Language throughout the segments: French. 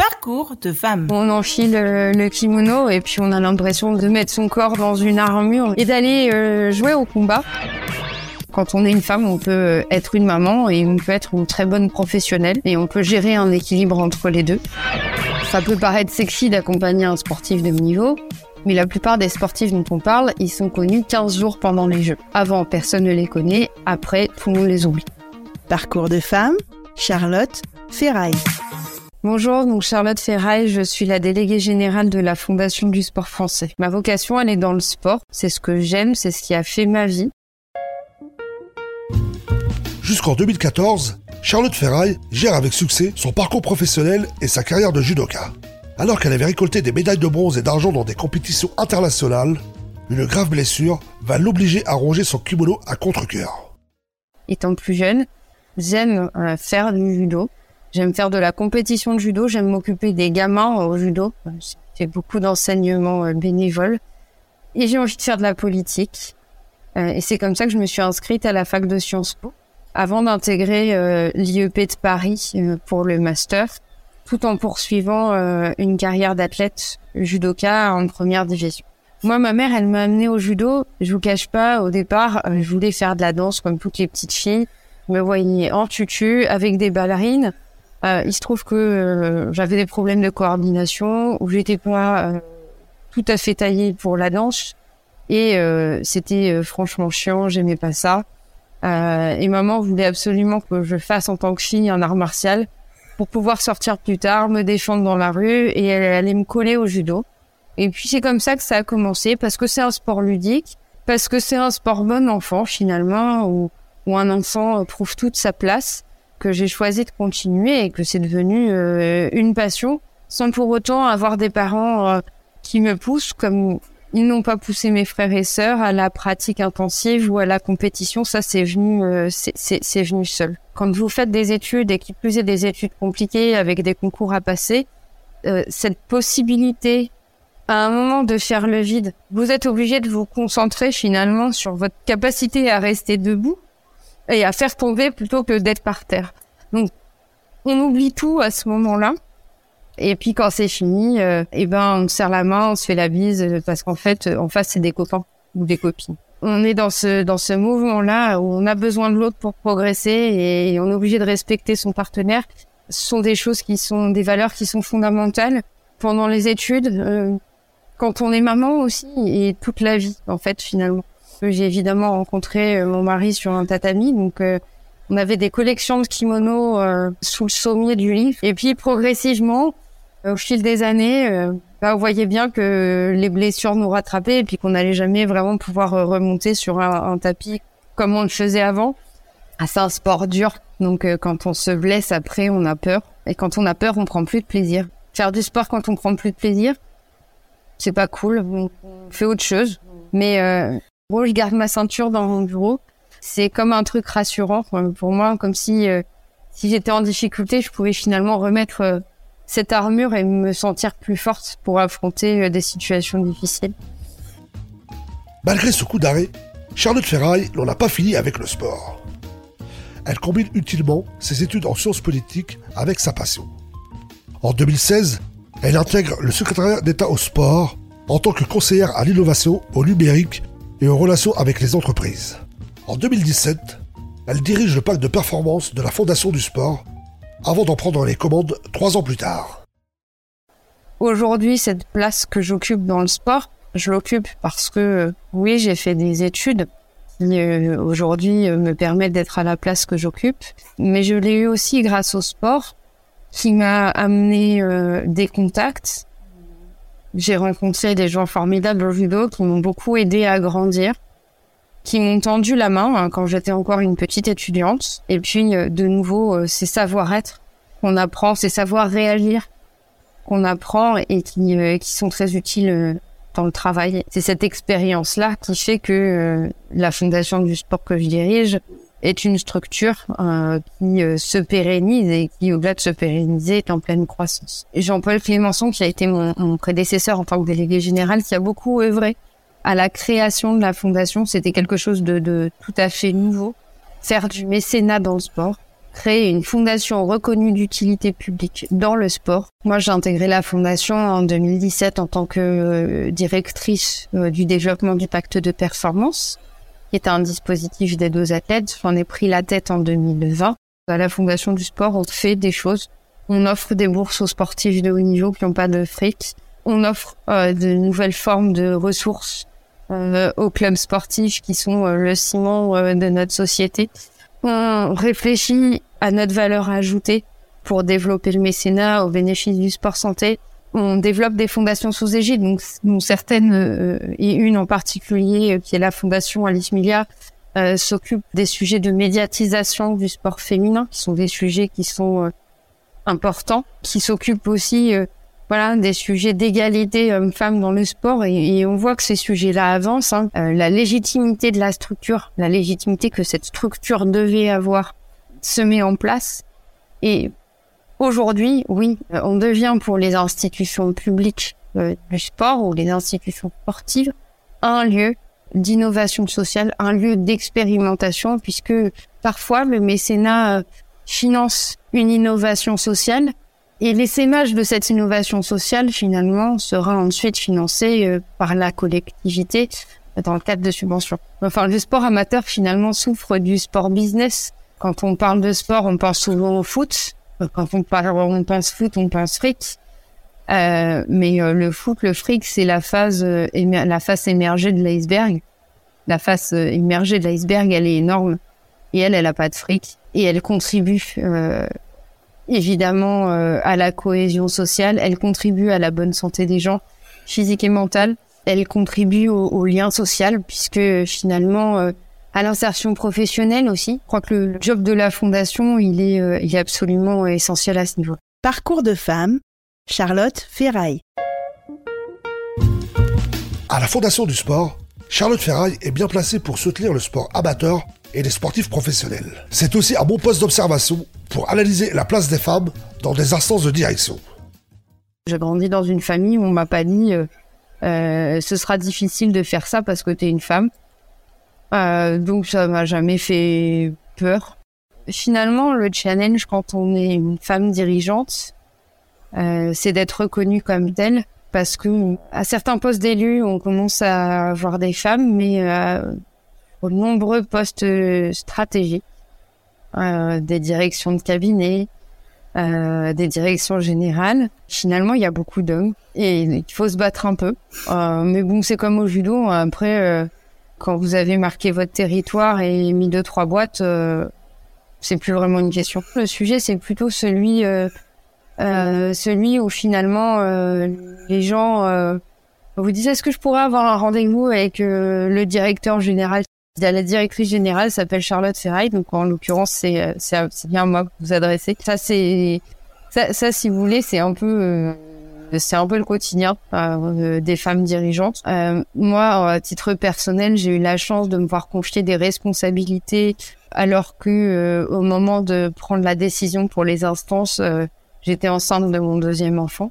Parcours de femme. On enfile euh, le kimono et puis on a l'impression de mettre son corps dans une armure et d'aller euh, jouer au combat. Quand on est une femme, on peut être une maman et on peut être une très bonne professionnelle et on peut gérer un équilibre entre les deux. Ça peut paraître sexy d'accompagner un sportif de haut niveau, mais la plupart des sportifs dont on parle, ils sont connus 15 jours pendant les Jeux. Avant, personne ne les connaît, après, tout le monde les oublie. Parcours de femme, Charlotte Ferraille. Bonjour, donc Charlotte Ferraille, je suis la déléguée générale de la Fondation du sport français. Ma vocation, elle est dans le sport, c'est ce que j'aime, c'est ce qui a fait ma vie. Jusqu'en 2014, Charlotte Ferraille gère avec succès son parcours professionnel et sa carrière de judoka. Alors qu'elle avait récolté des médailles de bronze et d'argent dans des compétitions internationales, une grave blessure va l'obliger à ronger son kimono à contre-cœur. Étant plus jeune, j'aime euh, faire du judo. J'aime faire de la compétition de judo, j'aime m'occuper des gamins au judo. J'ai beaucoup d'enseignements euh, bénévoles. Et j'ai envie de faire de la politique. Euh, et c'est comme ça que je me suis inscrite à la fac de Sciences Po avant d'intégrer euh, l'IEP de Paris pour le master, tout en poursuivant une carrière d'athlète judoka en première division. Moi, ma mère, elle m'a amené au judo. Je vous cache pas, au départ, je voulais faire de la danse comme toutes les petites filles. Je me voyais en tutu avec des ballerines. Euh, il se trouve que euh, j'avais des problèmes de coordination, où j'étais pas euh, tout à fait taillée pour la danse, et c'était franchement chiant, j'aimais pas ça. et maman voulait absolument que je fasse en tant que fille un art martial pour pouvoir sortir plus tard, me défendre dans la rue, et elle allait me coller au judo. Et puis c'est comme ça que ça a commencé, parce que c'est un sport ludique, parce que c'est un sport bon enfant finalement, où, où un enfant trouve toute sa place que j'ai choisi de continuer et que c'est devenu euh, une passion sans pour autant avoir des parents euh, qui me poussent comme ils n'ont pas poussé mes frères et sœurs à la pratique intensive ou à la compétition. Ça, c'est venu, euh, c'est venu seul. Quand vous faites des études et qui plus est des études compliquées avec des concours à passer, cette possibilité à un moment de faire le vide, vous êtes obligé de vous concentrer finalement sur votre capacité à rester debout et à faire tomber plutôt que d'être par terre. Donc, on oublie tout à ce moment-là. Et puis quand c'est fini, euh, eh ben on serre la main, on se fait la bise euh, parce qu'en fait en face c'est des copains ou des copines. On est dans ce dans ce mouvement-là où on a besoin de l'autre pour progresser et on est obligé de respecter son partenaire. Ce sont des choses qui sont des valeurs qui sont fondamentales pendant les études, euh, quand on est maman aussi et toute la vie en fait finalement. J'ai évidemment rencontré euh, mon mari sur un tatami, donc euh, on avait des collections de kimonos euh, sous le sommier du lit. Et puis progressivement, au fil des années, bah, on voyait bien que les blessures nous rattrapaient et puis qu'on n'allait jamais vraiment pouvoir remonter sur un, tapis comme on le faisait avant. Ah, c'est un sport dur, donc quand on se blesse après, on a peur. Et quand on a peur, on prend plus de plaisir. Faire du sport quand on prend plus de plaisir, c'est pas cool. On fait autre chose. Mais Je garde ma ceinture dans mon bureau. C'est comme un truc rassurant pour moi, comme si euh, si j'étais en difficulté, je pouvais finalement remettre euh, cette armure et me sentir plus forte pour affronter euh, des situations difficiles. Malgré ce coup d'arrêt, Charlotte Ferraille n'en a pas fini avec le sport. Elle combine utilement ses études en sciences politiques avec sa passion. En 2016, elle intègre le secrétariat d'État au sport en tant que conseillère à l'innovation, au numérique et en relation avec les entreprises. En 2017, elle dirige le pacte de performance de la Fondation du Sport avant d'en prendre les commandes trois ans plus tard. Aujourd'hui, cette place que j'occupe dans le sport, je l'occupe parce que oui, j'ai fait des études qui euh, aujourd'hui euh, me permettent d'être à la place que j'occupe, mais je l'ai eu aussi grâce au sport qui m'a amené euh, des contacts j'ai rencontré des gens formidables au judo qui m'ont beaucoup aidé à grandir, qui m'ont tendu la main hein, quand j'étais encore une petite étudiante. Et puis, euh, de nouveau, euh, ces savoir-être qu'on apprend, ces savoir réagir qu'on apprend et qui, euh, qui sont très utiles dans le travail. C'est cette expérience-là qui fait que la fondation du sport que je dirige est une structure euh, qui euh, se pérennise et qui, au-delà de se pérenniser, est en pleine croissance. Jean-Paul Clémenceau, qui a été mon, mon, prédécesseur en tant que délégué général, qui a beaucoup œuvré à la création de la fondation, c'était quelque chose de, de, tout à fait nouveau. Faire du mécénat dans le sport, créer une fondation reconnue d'utilité publique dans le sport. Moi, j'ai intégré la fondation en 2017 en tant que euh, directrice euh, du développement du pacte de performance, qui est un dispositif d'aide aux athlètes. J'en ai pris la tête en 2020. À la fondation du sport, on fait des choses. On offre des bourses aux sportifs de haut niveau qui n'ont pas de fric. On offre euh, de nouvelles formes de ressources aux clubs sportifs qui sont le ciment de notre société on réfléchit à notre valeur ajoutée pour développer le mécénat au bénéfice du sport santé. On développe des fondations sous égide, donc certaines euh, et une en particulier euh, qui est la fondation Alice Milliard euh, s'occupe des sujets de médiatisation du sport féminin, qui sont des sujets qui sont importants, qui s'occupe aussi voilà des sujets d'égalité hommes-femmes dans le sport et, on voit que ces sujets-là avancent. Hein. Euh, la légitimité de la structure, la légitimité que cette structure devait avoir, se met en place. Et aujourd'hui, oui, euh, on devient pour les institutions publiques euh, du sport ou les institutions sportives un lieu d'innovation sociale, un lieu d'expérimentation, puisque parfois le mécénat finance une innovation sociale et l'essaimage de cette innovation sociale, finalement, sera ensuite financé euh, par la collectivité dans le cadre de subventions. Enfin, le sport amateur, finalement, souffre du sport business. Quand on parle de sport, on pense souvent au foot. Quand on parle, on pense foot, on pense fric. Euh, mais euh, le foot, le fric, c'est la phase, euh, la face émergée de l'iceberg. La face émergée de l'iceberg, elle est énorme. Et elle, elle a pas de fric. Et elle contribue évidemment euh, à la cohésion sociale, elle contribue à la bonne santé des gens, physique et mentale, elle contribue au, lien social puisque finalement euh, à l'insertion professionnelle aussi. Je crois que le job de la fondation, il est, euh, il est absolument essentiel à ce niveau. Parcours de femme, Charlotte Ferraille. À la Fondation du Sport, Charlotte Ferraille est bien placée pour soutenir le sport amateur et les sportifs professionnels. C'est aussi un bon poste d'observation pour analyser la place des femmes dans des instances de direction. J'ai grandi dans une famille où on m'a pas dit euh, euh, ce sera difficile de faire ça parce que tu es une femme. Euh, donc ça m'a jamais fait peur. Finalement, le challenge quand on est une femme dirigeante, c'est d'être reconnue comme telle parce que à certains postes d'élus, on commence à avoir des femmes, mais aux nombreux postes stratégiques, euh, des directions de cabinet, euh, des directions générales. Finalement, il y a beaucoup d'hommes et il faut se battre un peu. Euh, mais bon, c'est comme au judo. Après, euh, quand vous avez marqué votre territoire et mis deux trois boîtes, euh, c'est plus vraiment une question. Le sujet, c'est plutôt celui, celui où finalement les gens vous disent est-ce que je pourrais avoir un rendez-vous avec le directeur général? La directrice générale s'appelle Charlotte Ferraille, donc en l'occurrence c'est euh, c'est bien moi que vous adressez. Ça c'est ça, si vous voulez c'est un peu euh, c'est un peu le quotidien euh, des femmes dirigeantes. moi, à titre personnel, j'ai eu la chance de me voir confier des responsabilités alors que au moment de prendre la décision pour les instances, j'étais enceinte de mon deuxième enfant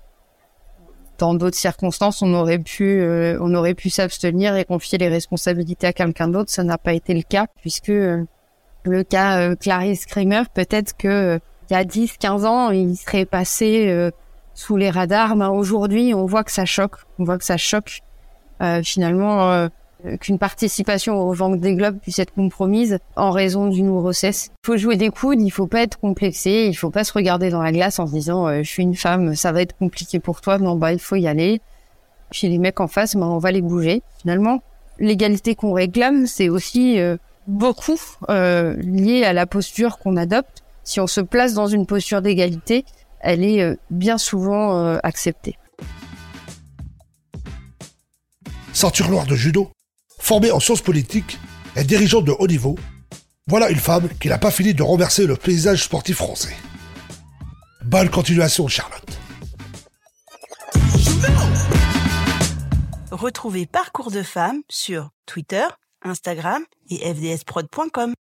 dans d'autres circonstances, on aurait pu, euh, on aurait pu s'abstenir et confier les responsabilités à quelqu'un d'autre. Ça n'a pas été le cas, puisque euh, le cas euh, Clarisse Kramer, peut-être que il y a 10, 15 ans, il serait passé sous les radars. Mais aujourd'hui, on voit que ça choque. On voit que ça choque. finalement, euh, qu'une participation au ventes des globes puisse être compromise en raison d'une grossesse. Il faut jouer des coudes, il faut pas être complexé, il faut pas se regarder dans la glace en se disant euh, je suis une femme, ça va être compliqué pour toi. Non bah il faut y aller. Puis les mecs en face, bah, on va les bouger. Finalement, l'égalité qu'on réclame, c'est aussi euh, beaucoup lié à la posture qu'on adopte. Si on se place dans une posture d'égalité, elle est bien souvent acceptée. Ceinture noire de judo, formée en sciences politiques et dirigeante de haut niveau, voilà une femme qui n'a pas fini de renverser le paysage sportif français. Bonne continuation, Charlotte. Retrouvez Parcours de femmes sur Twitter, Instagram et fdsprod.com.